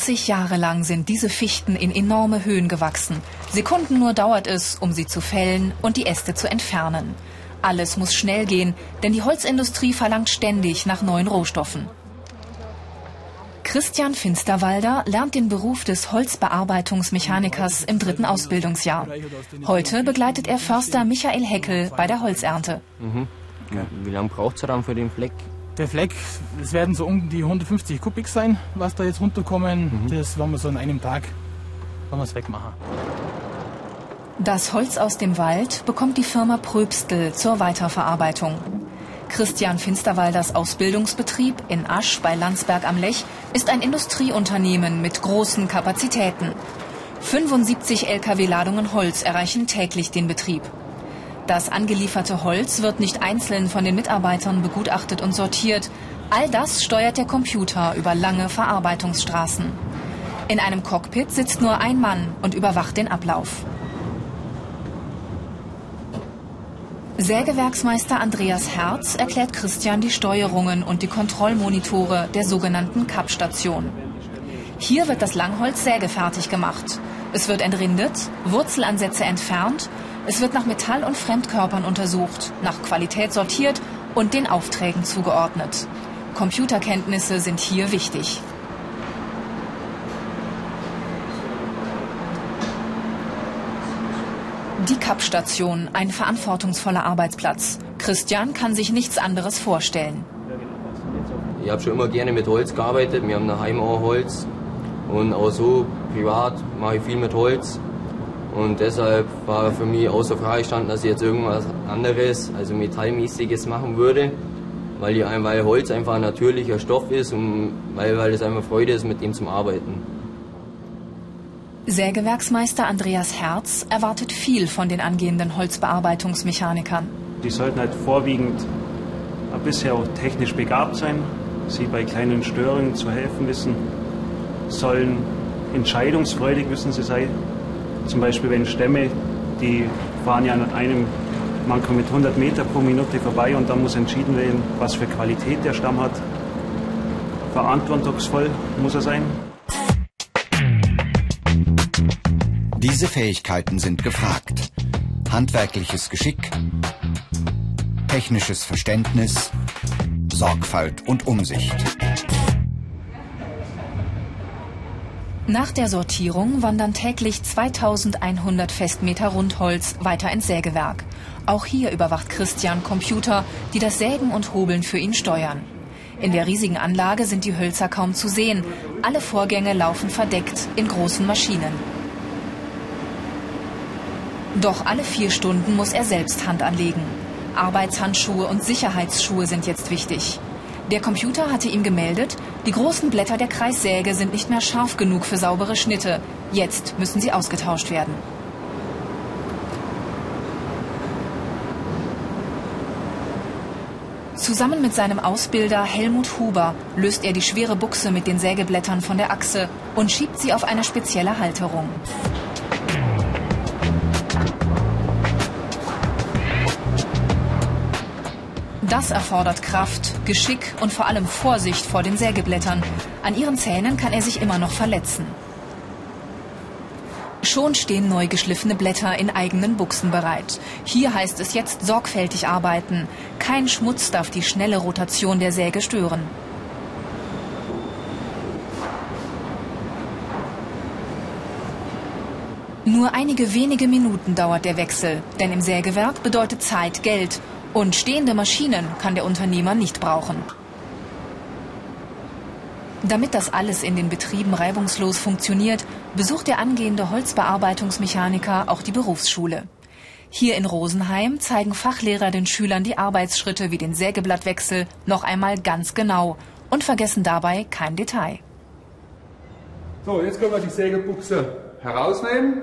80 Jahre lang sind diese Fichten in enorme Höhen gewachsen. Sekunden nur dauert es, um sie zu fällen und die Äste zu entfernen. Alles muss schnell gehen, denn die Holzindustrie verlangt ständig nach neuen Rohstoffen. Christian Finsterwalder lernt den Beruf des Holzbearbeitungsmechanikers im dritten Ausbildungsjahr. Heute begleitet er Förster Michael Heckel bei der Holzernte. Mhm. Wie lange braucht es dann für den Fleck? Der Fleck, es werden so um die 150 Kubik sein, was da jetzt runterkommen. Mhm. Das wollen wir so in einem Tag wollen wir wegmachen. Das Holz aus dem Wald bekommt die Firma Pröbstel zur Weiterverarbeitung. Christian Finsterwalders Ausbildungsbetrieb in Asch bei Landsberg am Lech ist ein Industrieunternehmen mit großen Kapazitäten. 75 Lkw-Ladungen Holz erreichen täglich den Betrieb. Das angelieferte Holz wird nicht einzeln von den Mitarbeitern begutachtet und sortiert. All das steuert der Computer über lange Verarbeitungsstraßen. In einem Cockpit sitzt nur ein Mann und überwacht den Ablauf. Sägewerksmeister Andreas Herz erklärt Christian die Steuerungen und die Kontrollmonitore der sogenannten Kappstation. Hier wird das Langholz sägefertig gemacht. Es wird entrindet, Wurzelansätze entfernt es wird nach Metall- und Fremdkörpern untersucht, nach Qualität sortiert und den Aufträgen zugeordnet. Computerkenntnisse sind hier wichtig. Die Kappstation, ein verantwortungsvoller Arbeitsplatz. Christian kann sich nichts anderes vorstellen. Ich habe schon immer gerne mit Holz gearbeitet. Wir haben daheim auch Holz. Und auch so privat mache ich viel mit Holz. Und deshalb war für mich außer Frage gestanden, dass ich jetzt irgendwas anderes, also Metallmäßiges machen würde, weil, die, weil Holz einfach ein natürlicher Stoff ist und weil, weil es einfach Freude ist, mit dem zu arbeiten. Sägewerksmeister Andreas Herz erwartet viel von den angehenden Holzbearbeitungsmechanikern. Die sollten halt vorwiegend bisher auch technisch begabt sein, sie bei kleinen Störungen zu helfen wissen, sollen entscheidungsfreudig müssen sie sein, zum Beispiel wenn Stämme, die fahren ja an einem manchmal mit 100 Meter pro Minute vorbei und dann muss entschieden werden, was für Qualität der Stamm hat. Verantwortungsvoll muss er sein. Diese Fähigkeiten sind gefragt. Handwerkliches Geschick, technisches Verständnis, Sorgfalt und Umsicht. Nach der Sortierung wandern täglich 2100 Festmeter Rundholz weiter ins Sägewerk. Auch hier überwacht Christian Computer, die das Sägen und Hobeln für ihn steuern. In der riesigen Anlage sind die Hölzer kaum zu sehen. Alle Vorgänge laufen verdeckt in großen Maschinen. Doch alle vier Stunden muss er selbst Hand anlegen. Arbeitshandschuhe und Sicherheitsschuhe sind jetzt wichtig. Der Computer hatte ihm gemeldet, die großen Blätter der Kreissäge sind nicht mehr scharf genug für saubere Schnitte. Jetzt müssen sie ausgetauscht werden. Zusammen mit seinem Ausbilder Helmut Huber löst er die schwere Buchse mit den Sägeblättern von der Achse und schiebt sie auf eine spezielle Halterung. Das erfordert Kraft, Geschick und vor allem Vorsicht vor den Sägeblättern. An ihren Zähnen kann er sich immer noch verletzen. Schon stehen neu geschliffene Blätter in eigenen Buchsen bereit. Hier heißt es jetzt sorgfältig arbeiten. Kein Schmutz darf die schnelle Rotation der Säge stören. Nur einige wenige Minuten dauert der Wechsel, denn im Sägewerk bedeutet Zeit Geld und stehende Maschinen kann der Unternehmer nicht brauchen. Damit das alles in den Betrieben reibungslos funktioniert, besucht der angehende Holzbearbeitungsmechaniker auch die Berufsschule. Hier in Rosenheim zeigen Fachlehrer den Schülern die Arbeitsschritte wie den Sägeblattwechsel noch einmal ganz genau und vergessen dabei kein Detail. So, jetzt können wir die Sägebuchse herausnehmen.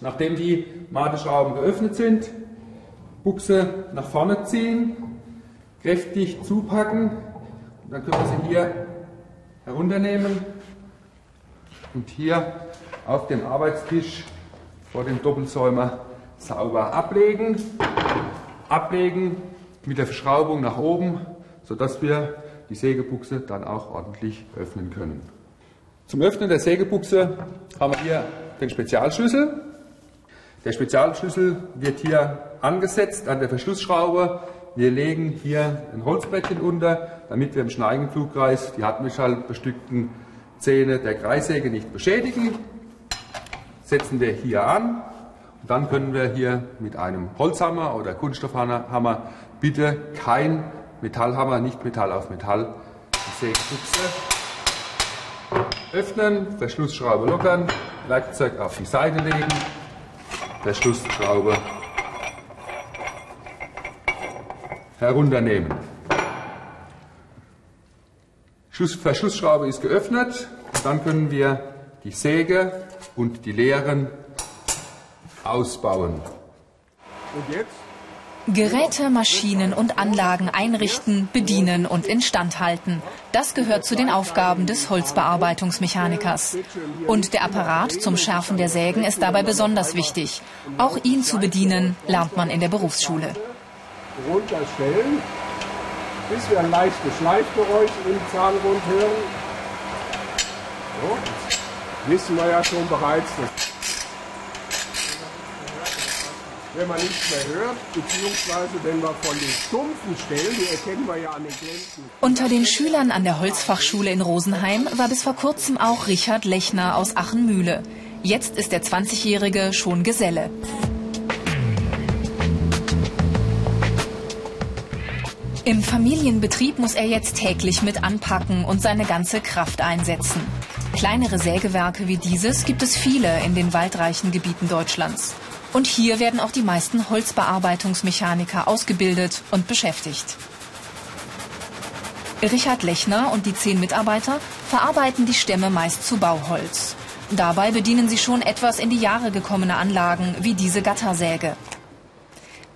Nachdem die Mateschrauben geöffnet sind, Buchse nach vorne ziehen, kräftig zupacken. Dann können wir sie hier herunternehmen und hier auf dem Arbeitstisch vor dem Doppelsäumer sauber ablegen. Ablegen mit der Verschraubung nach oben, sodass wir die Sägebuchse dann auch ordentlich öffnen können. Zum Öffnen der Sägebuchse haben wir hier den Spezialschlüssel. Der Spezialschlüssel wird hier angesetzt an der Verschlussschraube. Wir legen hier ein Holzbrettchen unter, damit wir im Schneigenflugkreis die hartmetallbestückten Zähne der Kreissäge nicht beschädigen. Setzen wir hier an und dann können wir hier mit einem Holzhammer oder Kunststoffhammer bitte kein Metallhammer, nicht Metall auf Metall, die Sägebuchse öffnen, Verschlussschraube lockern, Werkzeug auf die Seite legen, Verschlussschraube herunternehmen. Verschlussschraube ist geöffnet, dann können wir die Säge und die Leeren ausbauen. Und jetzt? Geräte, Maschinen und Anlagen einrichten, bedienen und instand halten. Das gehört zu den Aufgaben des Holzbearbeitungsmechanikers. Und der Apparat zum Schärfen der Sägen ist dabei besonders wichtig. Auch ihn zu bedienen, lernt man in der Berufsschule. Runterstellen, bis wir ein leichtes Schleifgeräusch im Zahnrund hören. So, wissen wir ja schon bereits, dass wenn man nichts mehr hört, beziehungsweise wenn wir von den stumpfen Stellen, die erkennen wir ja an den Glänzen. Unter den Schülern an der Holzfachschule in Rosenheim war bis vor kurzem auch Richard Lechner aus Achenmühle. Jetzt ist der 20-Jährige schon Geselle. Im Familienbetrieb muss er jetzt täglich mit anpacken und seine ganze Kraft einsetzen. Kleinere Sägewerke wie dieses gibt es viele in den waldreichen Gebieten Deutschlands. Und hier werden auch die meisten Holzbearbeitungsmechaniker ausgebildet und beschäftigt. Richard Lechner und die zehn Mitarbeiter verarbeiten die Stämme meist zu Bauholz. Dabei bedienen sie schon etwas in die Jahre gekommene Anlagen wie diese Gattersäge.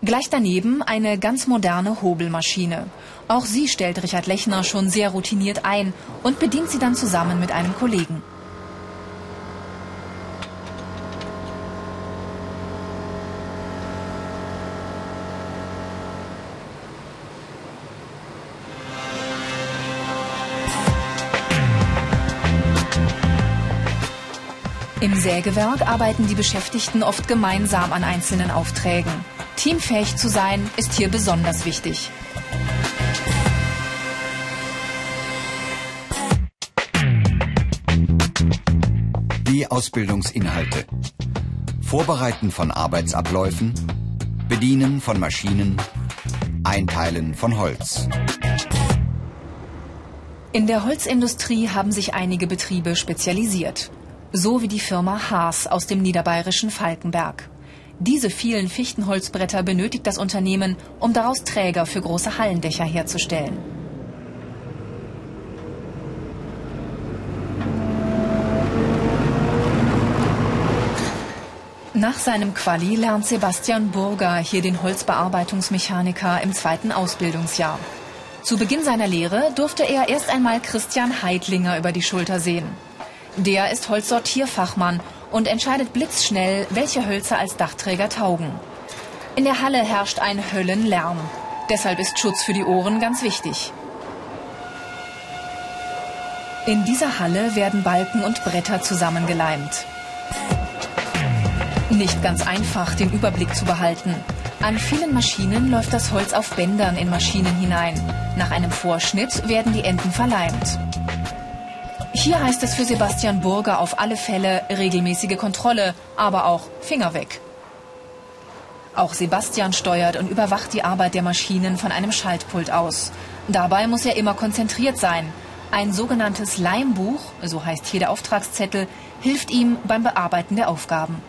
Gleich daneben eine ganz moderne Hobelmaschine. Auch sie stellt Richard Lechner schon sehr routiniert ein und bedient sie dann zusammen mit einem Kollegen. Sägewerk arbeiten die Beschäftigten oft gemeinsam an einzelnen Aufträgen. Teamfähig zu sein ist hier besonders wichtig. Die Ausbildungsinhalte. Vorbereiten von Arbeitsabläufen, Bedienen von Maschinen, Einteilen von Holz. In der Holzindustrie haben sich einige Betriebe spezialisiert so wie die Firma Haas aus dem niederbayerischen Falkenberg. Diese vielen Fichtenholzbretter benötigt das Unternehmen, um daraus Träger für große Hallendächer herzustellen. Nach seinem Quali lernt Sebastian Burger hier den Holzbearbeitungsmechaniker im zweiten Ausbildungsjahr. Zu Beginn seiner Lehre durfte er erst einmal Christian Heidlinger über die Schulter sehen. Der ist Holzsortierfachmann und entscheidet blitzschnell, welche Hölzer als Dachträger taugen. In der Halle herrscht ein Höllenlärm. Deshalb ist Schutz für die Ohren ganz wichtig. In dieser Halle werden Balken und Bretter zusammengeleimt. Nicht ganz einfach, den Überblick zu behalten. An vielen Maschinen läuft das Holz auf Bändern in Maschinen hinein. Nach einem Vorschnitt werden die Enden verleimt. Hier heißt es für Sebastian Burger auf alle Fälle regelmäßige Kontrolle, aber auch Finger weg. Auch Sebastian steuert und überwacht die Arbeit der Maschinen von einem Schaltpult aus. Dabei muss er immer konzentriert sein. Ein sogenanntes Leimbuch, so heißt hier der Auftragszettel, hilft ihm beim Bearbeiten der Aufgaben.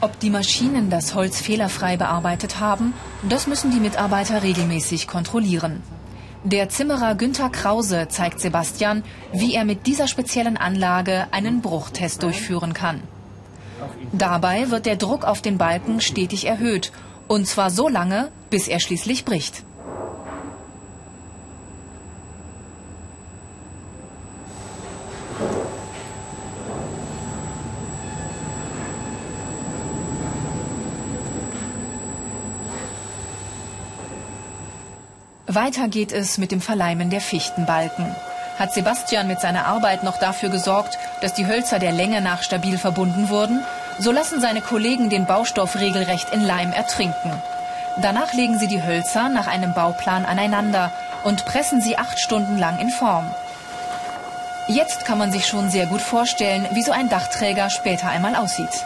Ob die Maschinen das Holz fehlerfrei bearbeitet haben, das müssen die Mitarbeiter regelmäßig kontrollieren. Der Zimmerer Günther Krause zeigt Sebastian, wie er mit dieser speziellen Anlage einen Bruchtest durchführen kann. Dabei wird der Druck auf den Balken stetig erhöht, und zwar so lange, bis er schließlich bricht. Weiter geht es mit dem Verleimen der Fichtenbalken. Hat Sebastian mit seiner Arbeit noch dafür gesorgt, dass die Hölzer der Länge nach stabil verbunden wurden, so lassen seine Kollegen den Baustoff regelrecht in Leim ertrinken. Danach legen sie die Hölzer nach einem Bauplan aneinander und pressen sie acht Stunden lang in Form. Jetzt kann man sich schon sehr gut vorstellen, wie so ein Dachträger später einmal aussieht.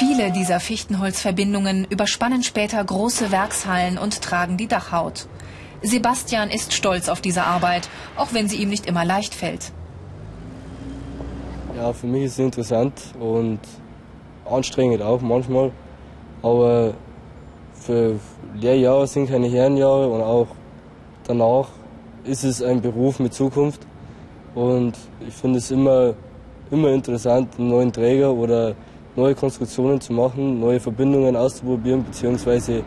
Viele dieser Fichtenholzverbindungen überspannen später große Werkshallen und tragen die Dachhaut. Sebastian ist stolz auf diese Arbeit, auch wenn sie ihm nicht immer leicht fällt. Ja, für mich ist es interessant und anstrengend auch manchmal. Aber für Lehrjahre sind keine Herrenjahre und auch danach ist es ein Beruf mit Zukunft. Und ich finde es immer, immer interessant, einen neuen Träger oder neue Konstruktionen zu machen, neue Verbindungen auszuprobieren bzw.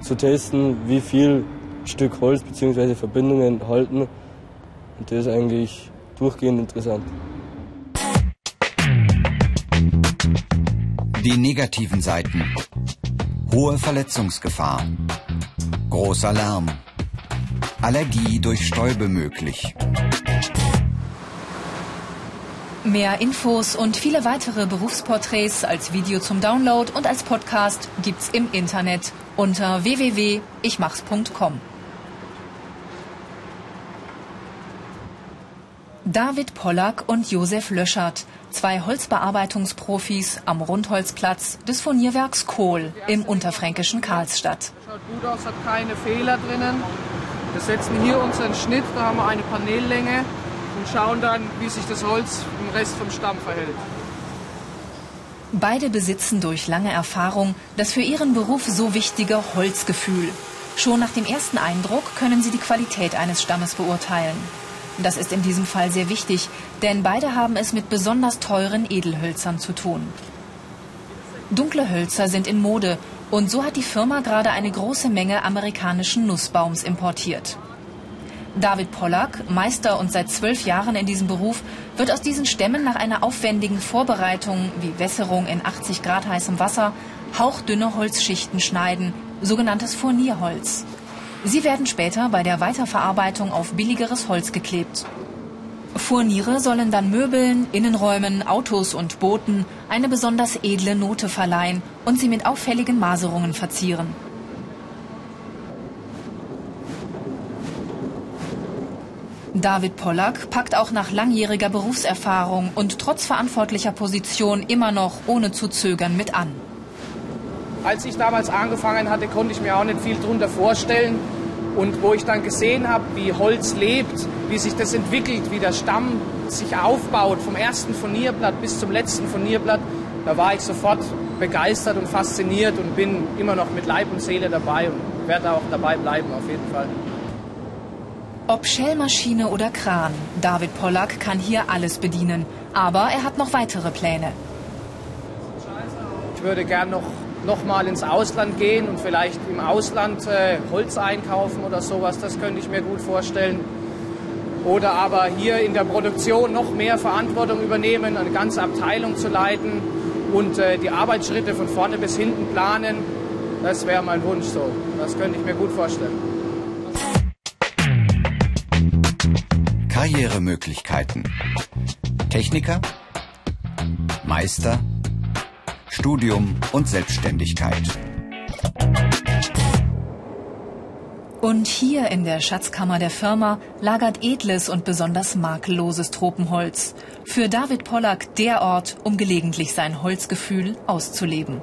zu testen, wie viel Stück Holz bzw. Verbindungen halten. Und das ist eigentlich durchgehend interessant. Die negativen Seiten. Hohe Verletzungsgefahr. Großer Lärm. Allergie durch Stäube möglich. Mehr Infos und viele weitere Berufsporträts als Video zum Download und als Podcast gibt's im Internet unter www.ichmachs.com. David Pollack und Josef Löschert, zwei Holzbearbeitungsprofis am Rundholzplatz des Furnierwerks Kohl im unterfränkischen Karlsstadt. Schaut gut aus, hat keine Fehler drinnen. Wir setzen hier unseren Schnitt, da haben wir eine Paneellänge und schauen dann, wie sich das Holz Rest vom Stamm verhält. Beide besitzen durch lange Erfahrung das für ihren Beruf so wichtige Holzgefühl. Schon nach dem ersten Eindruck können sie die Qualität eines Stammes beurteilen. Das ist in diesem Fall sehr wichtig, denn beide haben es mit besonders teuren Edelhölzern zu tun. Dunkle Hölzer sind in Mode und so hat die Firma gerade eine große Menge amerikanischen Nussbaums importiert. David Pollack, Meister und seit zwölf Jahren in diesem Beruf, wird aus diesen Stämmen nach einer aufwendigen Vorbereitung wie Wässerung in 80 Grad heißem Wasser hauchdünne Holzschichten schneiden, sogenanntes Furnierholz. Sie werden später bei der Weiterverarbeitung auf billigeres Holz geklebt. Furniere sollen dann Möbeln, Innenräumen, Autos und Booten eine besonders edle Note verleihen und sie mit auffälligen Maserungen verzieren. David Pollack packt auch nach langjähriger Berufserfahrung und trotz verantwortlicher Position immer noch ohne zu zögern mit an. Als ich damals angefangen hatte, konnte ich mir auch nicht viel darunter vorstellen. Und wo ich dann gesehen habe, wie Holz lebt, wie sich das entwickelt, wie der Stamm sich aufbaut, vom ersten Furnierblatt bis zum letzten Furnierblatt, da war ich sofort begeistert und fasziniert und bin immer noch mit Leib und Seele dabei und werde auch dabei bleiben, auf jeden Fall. Ob Shellmaschine oder Kran, David Pollack kann hier alles bedienen. Aber er hat noch weitere Pläne. Ich würde gern noch noch mal ins Ausland gehen und vielleicht im Ausland äh, Holz einkaufen oder sowas. Das könnte ich mir gut vorstellen. Oder aber hier in der Produktion noch mehr Verantwortung übernehmen, eine ganze Abteilung zu leiten und äh, die Arbeitsschritte von vorne bis hinten planen. Das wäre mein Wunsch so. Das könnte ich mir gut vorstellen. Karrieremöglichkeiten. Techniker, Meister, Studium und Selbstständigkeit. Und hier in der Schatzkammer der Firma lagert edles und besonders makelloses Tropenholz. Für David Pollack der Ort, um gelegentlich sein Holzgefühl auszuleben.